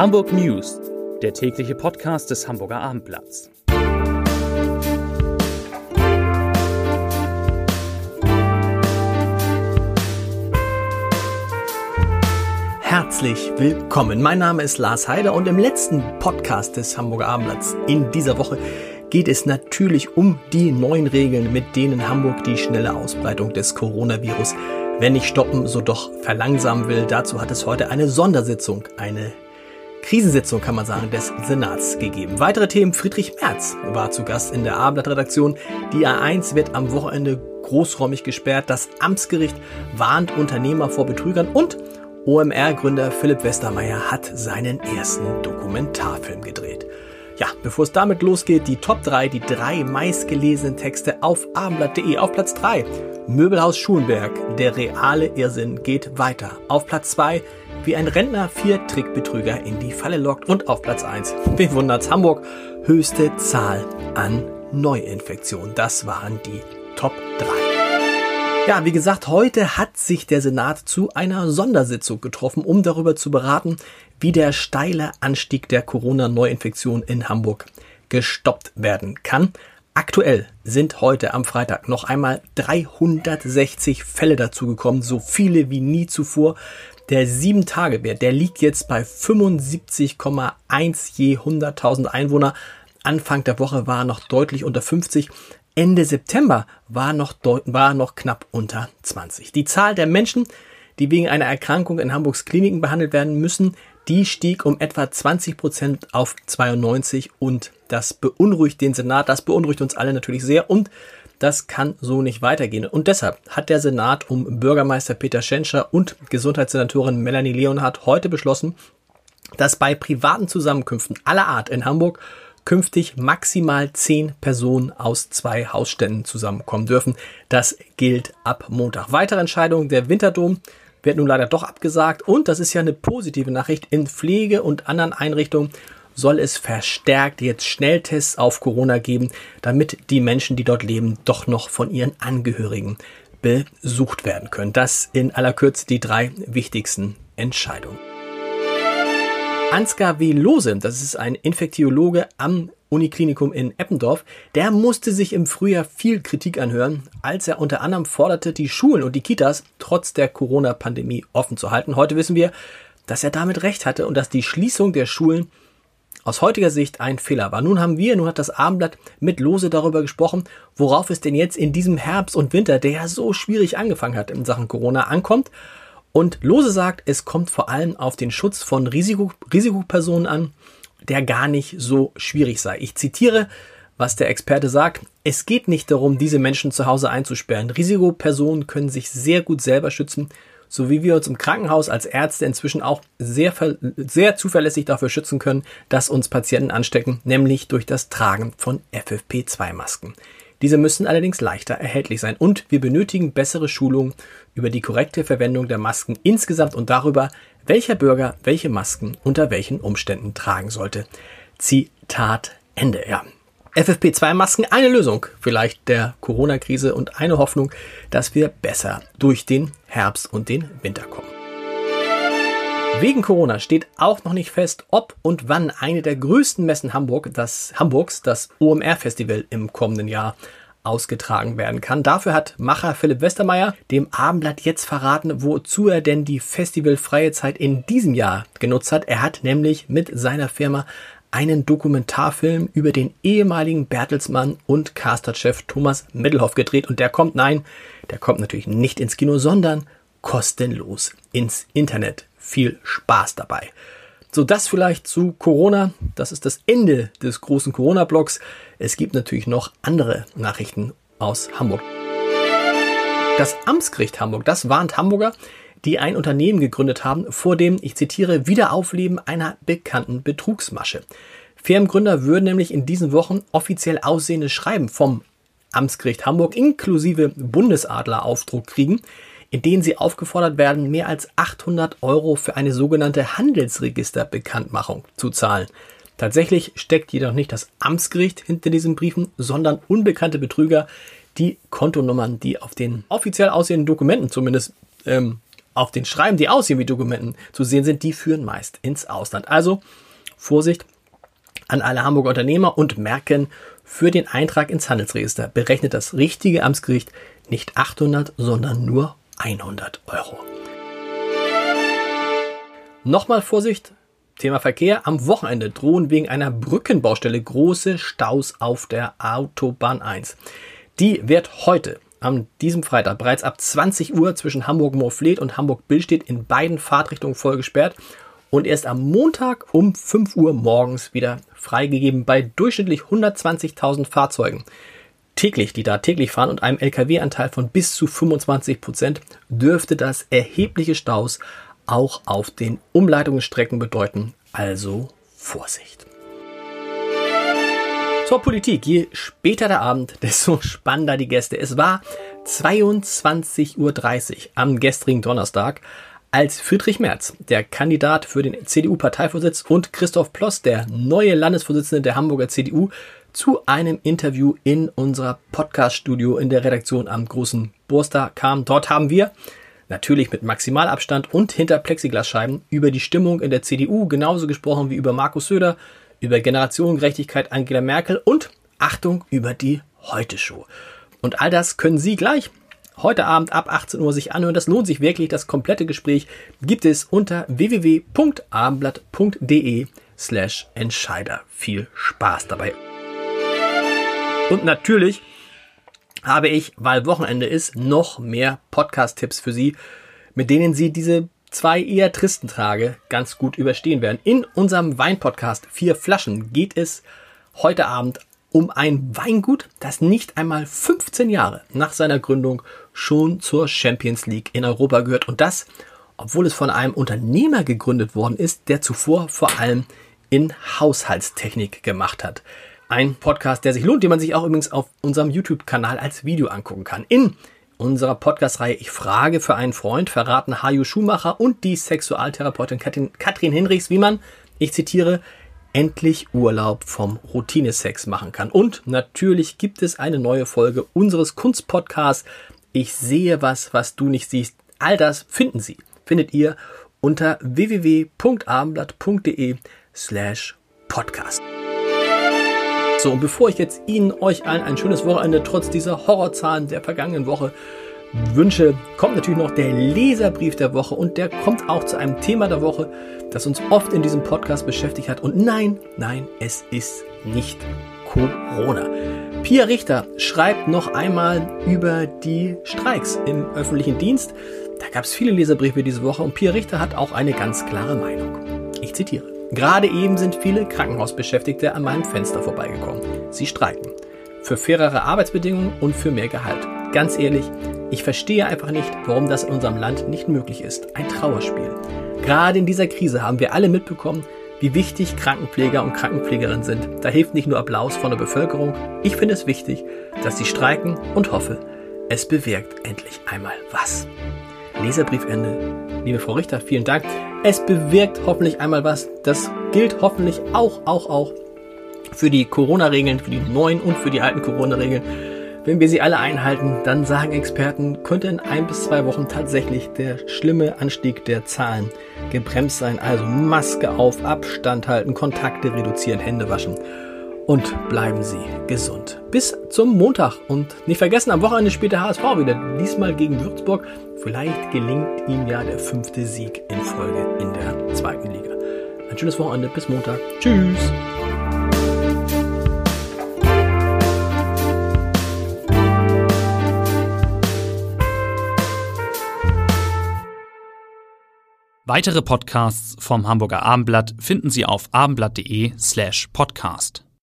Hamburg News, der tägliche Podcast des Hamburger Abendblatts. Herzlich willkommen. Mein Name ist Lars Heider und im letzten Podcast des Hamburger Abendblatts in dieser Woche geht es natürlich um die neuen Regeln, mit denen Hamburg die schnelle Ausbreitung des Coronavirus, wenn nicht stoppen, so doch verlangsamen will. Dazu hat es heute eine Sondersitzung, eine Krisensitzung, kann man sagen, des Senats gegeben. Weitere Themen. Friedrich Merz war zu Gast in der Abendblatt-Redaktion. Die A1 wird am Wochenende großräumig gesperrt. Das Amtsgericht warnt Unternehmer vor Betrügern und OMR-Gründer Philipp Westermeier hat seinen ersten Dokumentarfilm gedreht. Ja, bevor es damit losgeht, die Top 3, die drei meistgelesenen Texte auf abendblatt.de. Auf Platz 3 Möbelhaus Schulenberg, der reale Irrsinn geht weiter. Auf Platz 2 wie ein Rentner vier Trickbetrüger in die Falle lockt. Und auf Platz 1, wen wundert's, Hamburg, höchste Zahl an Neuinfektionen. Das waren die Top 3. Ja, wie gesagt, heute hat sich der Senat zu einer Sondersitzung getroffen, um darüber zu beraten, wie der steile Anstieg der Corona-Neuinfektion in Hamburg gestoppt werden kann. Aktuell sind heute am Freitag noch einmal 360 Fälle dazugekommen, so viele wie nie zuvor. Der 7-Tage-Wert, der liegt jetzt bei 75,1 je 100.000 Einwohner. Anfang der Woche war noch deutlich unter 50. Ende September war noch, war noch knapp unter 20. Die Zahl der Menschen, die wegen einer Erkrankung in Hamburgs Kliniken behandelt werden müssen, die stieg um etwa 20 Prozent auf 92 und das beunruhigt den Senat, das beunruhigt uns alle natürlich sehr und das kann so nicht weitergehen. Und deshalb hat der Senat um Bürgermeister Peter Schenscher und Gesundheitssenatorin Melanie Leonhardt heute beschlossen, dass bei privaten Zusammenkünften aller Art in Hamburg künftig maximal zehn Personen aus zwei Hausständen zusammenkommen dürfen. Das gilt ab Montag. Weitere Entscheidungen der Winterdom wird nun leider doch abgesagt und das ist ja eine positive Nachricht. In Pflege und anderen Einrichtungen soll es verstärkt jetzt Schnelltests auf Corona geben, damit die Menschen, die dort leben, doch noch von ihren Angehörigen besucht werden können. Das in aller Kürze die drei wichtigsten Entscheidungen. Ansgar W. Lose, das ist ein Infektiologe am Uniklinikum in Eppendorf, der musste sich im Frühjahr viel Kritik anhören, als er unter anderem forderte, die Schulen und die Kitas trotz der Corona-Pandemie offen zu halten. Heute wissen wir, dass er damit recht hatte und dass die Schließung der Schulen aus heutiger Sicht ein Fehler war. Nun haben wir, nun hat das Abendblatt mit Lose darüber gesprochen, worauf es denn jetzt in diesem Herbst und Winter, der ja so schwierig angefangen hat in Sachen Corona, ankommt. Und Lose sagt, es kommt vor allem auf den Schutz von Risiko, Risikopersonen an, der gar nicht so schwierig sei. Ich zitiere, was der Experte sagt. Es geht nicht darum, diese Menschen zu Hause einzusperren. Risikopersonen können sich sehr gut selber schützen so wie wir uns im Krankenhaus als Ärzte inzwischen auch sehr, sehr zuverlässig dafür schützen können, dass uns Patienten anstecken, nämlich durch das Tragen von FFP2-Masken. Diese müssen allerdings leichter erhältlich sein und wir benötigen bessere Schulungen über die korrekte Verwendung der Masken insgesamt und darüber, welcher Bürger welche Masken unter welchen Umständen tragen sollte. Zitat Ende. Ja, FFP2-Masken eine Lösung vielleicht der Corona-Krise und eine Hoffnung, dass wir besser durch den Herbst und den Winter kommen. Wegen Corona steht auch noch nicht fest, ob und wann eine der größten Messen Hamburg, das Hamburgs, das OMR-Festival im kommenden Jahr ausgetragen werden kann. Dafür hat Macher Philipp Westermeier dem Abendblatt jetzt verraten, wozu er denn die festivalfreie Zeit in diesem Jahr genutzt hat. Er hat nämlich mit seiner Firma einen Dokumentarfilm über den ehemaligen Bertelsmann und Casterchef Thomas Middelhoff gedreht und der kommt, nein, der kommt natürlich nicht ins Kino, sondern kostenlos ins Internet. Viel Spaß dabei. So, das vielleicht zu Corona. Das ist das Ende des großen Corona-Blogs. Es gibt natürlich noch andere Nachrichten aus Hamburg. Das Amtsgericht Hamburg, das warnt Hamburger, die ein Unternehmen gegründet haben, vor dem, ich zitiere, Wiederaufleben einer bekannten Betrugsmasche. Firmengründer würden nämlich in diesen Wochen offiziell aussehende Schreiben vom Amtsgericht Hamburg inklusive Bundesadleraufdruck kriegen, in denen sie aufgefordert werden, mehr als 800 Euro für eine sogenannte Handelsregisterbekanntmachung zu zahlen. Tatsächlich steckt jedoch nicht das Amtsgericht hinter diesen Briefen, sondern unbekannte Betrüger, die Kontonummern, die auf den offiziell aussehenden Dokumenten zumindest ähm, auf den Schreiben, die aussehen wie Dokumenten zu sehen sind, die führen meist ins Ausland. Also Vorsicht an alle Hamburger Unternehmer und merken, für den Eintrag ins Handelsregister berechnet das richtige Amtsgericht nicht 800, sondern nur 100 Euro. Nochmal Vorsicht, Thema Verkehr. Am Wochenende drohen wegen einer Brückenbaustelle große Staus auf der Autobahn 1. Die wird heute, an diesem Freitag, bereits ab 20 Uhr zwischen Hamburg-Morfleet und Hamburg-Billstedt in beiden Fahrtrichtungen voll gesperrt und erst am Montag um 5 Uhr morgens wieder freigegeben bei durchschnittlich 120.000 Fahrzeugen täglich, die da täglich fahren und einem Lkw-Anteil von bis zu 25 Prozent, dürfte das erhebliche Staus auch auf den Umleitungsstrecken bedeuten. Also Vorsicht. Zur Politik. Je später der Abend, desto spannender die Gäste. Es war 22.30 Uhr am gestrigen Donnerstag, als Friedrich Merz, der Kandidat für den CDU-Parteivorsitz, und Christoph Ploss, der neue Landesvorsitzende der Hamburger CDU, zu einem Interview in unserer Podcast-Studio in der Redaktion am Großen Burster kam. Dort haben wir natürlich mit Maximalabstand und hinter Plexiglasscheiben über die Stimmung in der CDU genauso gesprochen wie über Markus Söder, über Generationengerechtigkeit Angela Merkel und Achtung über die Heute-Show. Und all das können Sie gleich heute Abend ab 18 Uhr sich anhören. Das lohnt sich wirklich. Das komplette Gespräch gibt es unter www.abendblatt.de slash Entscheider. Viel Spaß dabei. Und natürlich habe ich, weil Wochenende ist, noch mehr Podcast-Tipps für Sie, mit denen Sie diese zwei eher tristen Tage ganz gut überstehen werden. In unserem Wein-Podcast Vier Flaschen geht es heute Abend um ein Weingut, das nicht einmal 15 Jahre nach seiner Gründung schon zur Champions League in Europa gehört. Und das, obwohl es von einem Unternehmer gegründet worden ist, der zuvor vor allem in Haushaltstechnik gemacht hat. Ein Podcast, der sich lohnt, den man sich auch übrigens auf unserem YouTube-Kanal als Video angucken kann. In unserer Podcast-Reihe Ich frage für einen Freund verraten Haju Schumacher und die Sexualtherapeutin Katrin, Katrin Hinrichs, wie man, ich zitiere, endlich Urlaub vom Routinesex machen kann. Und natürlich gibt es eine neue Folge unseres Kunstpodcasts Ich sehe was, was du nicht siehst. All das finden Sie, findet ihr unter www.abendblatt.de slash podcast. So, und bevor ich jetzt Ihnen, euch allen ein schönes Wochenende trotz dieser Horrorzahlen der vergangenen Woche wünsche, kommt natürlich noch der Leserbrief der Woche und der kommt auch zu einem Thema der Woche, das uns oft in diesem Podcast beschäftigt hat. Und nein, nein, es ist nicht Corona. Pia Richter schreibt noch einmal über die Streiks im öffentlichen Dienst. Da gab es viele Leserbriefe diese Woche und Pia Richter hat auch eine ganz klare Meinung. Ich zitiere. Gerade eben sind viele Krankenhausbeschäftigte an meinem Fenster vorbeigekommen. Sie streiken. Für fairere Arbeitsbedingungen und für mehr Gehalt. Ganz ehrlich, ich verstehe einfach nicht, warum das in unserem Land nicht möglich ist. Ein Trauerspiel. Gerade in dieser Krise haben wir alle mitbekommen, wie wichtig Krankenpfleger und Krankenpflegerinnen sind. Da hilft nicht nur Applaus von der Bevölkerung. Ich finde es wichtig, dass sie streiken und hoffe, es bewirkt endlich einmal was. Leserbriefende. Liebe Frau Richter, vielen Dank. Es bewirkt hoffentlich einmal was. Das gilt hoffentlich auch, auch, auch für die Corona-Regeln, für die neuen und für die alten Corona-Regeln. Wenn wir sie alle einhalten, dann sagen Experten, könnte in ein bis zwei Wochen tatsächlich der schlimme Anstieg der Zahlen gebremst sein. Also Maske auf, Abstand halten, Kontakte reduzieren, Hände waschen und bleiben Sie gesund. Bis zum Montag und nicht vergessen, am Wochenende spielt der HSV wieder, diesmal gegen Würzburg. Vielleicht gelingt ihm ja der fünfte Sieg in Folge in der zweiten Liga. Ein schönes Wochenende, bis Montag. Tschüss. Weitere Podcasts vom Hamburger Abendblatt finden Sie auf abendblatt.de slash podcast.